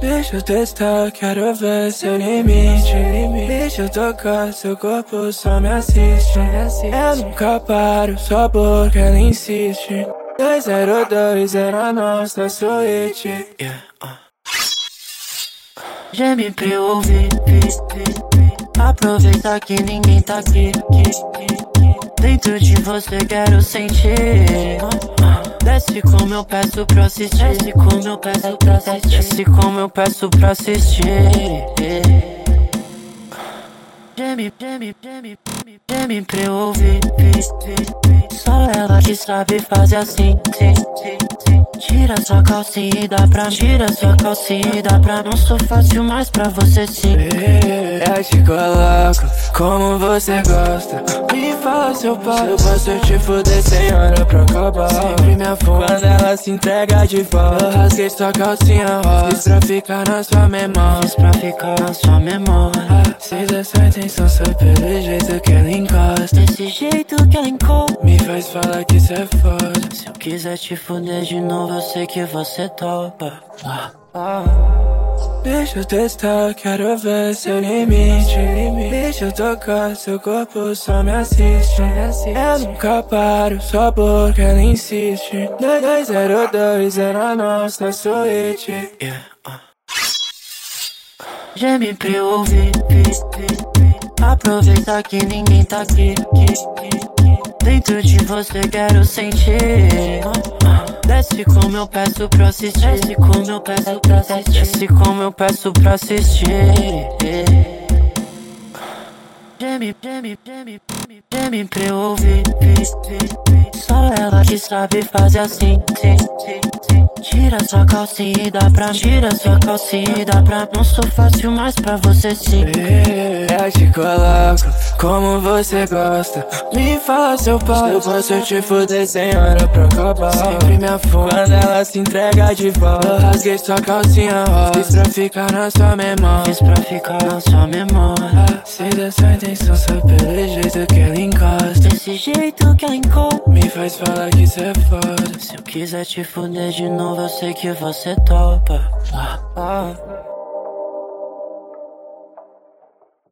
Deixa eu testar, quero ver seu limite. Deixa eu tocar, seu corpo só me assiste. Eu nunca paro, só porque ela insiste. 202 era nossa suíte. Yeah, uh. Geme pra eu ouvir. Aproveita que ninguém tá aqui. De você quero sentir. Desce como eu peço pra assistir. Desce como eu peço pra assistir. Desce como eu peço pra assistir. Geme, geme, geme, geme, pra eu ouvir. Só ela que sabe fazer assim. Sim, sim, sim. Tira sua calcinha e dá pra Tira sua calcinha e dá pra Não sou fácil mais pra você sim Eu te coloco como você gosta. Me fala seu pai Eu posso te fuder sem hora pra acabar Sempre me afunda. Quando ela se entrega de volta. Eu rasguei sua calcinha rosa. Fiz pra ficar na sua memória. Fiz pra ficar na sua memória. Fiz essa intenção só pelo jeito que ela encosta. Desse jeito que ela encosta. Me faz falar que cê é foda. Se eu quiser te fuder de novo eu sei que você topa. Ah, ah. Deixa eu testar, quero ver seu limite. Deixa eu tocar, seu corpo só me assiste. Eu nunca paro, só porque ela insiste. 2202 era a nossa suíte. Yeah, uh. Geme pra eu ouvir. Aproveita que ninguém tá aqui. Dentro de você quero sentir. Desce como eu peço pra assistir. Desce como eu peço pra assistir. Desce como eu peço pra assistir. Geme, geme, geme, geme, pra eu ouvir. Só ela que sabe fazer assim. Sim, sim, sim. Tira sua calcinha e dá pra Tira sua calcinha e dá pra Não sou fácil mais pra você sim Eu te coloco como você gosta? Me fala seu pai Eu posso te fuder sem hora pra acabar. Sempre me afunda Quando ela se entrega de volta Eu rasguei sua calcinha rosa Fiz pra ficar na sua memória. Fiz pra ficar na sua memória. Fiz essa intenção só pelo jeito que ela encosta. Desse jeito que ela encosta. Me faz falar que cê é foda. Se eu quiser te fuder de novo eu sei que você topa. Ah, ah.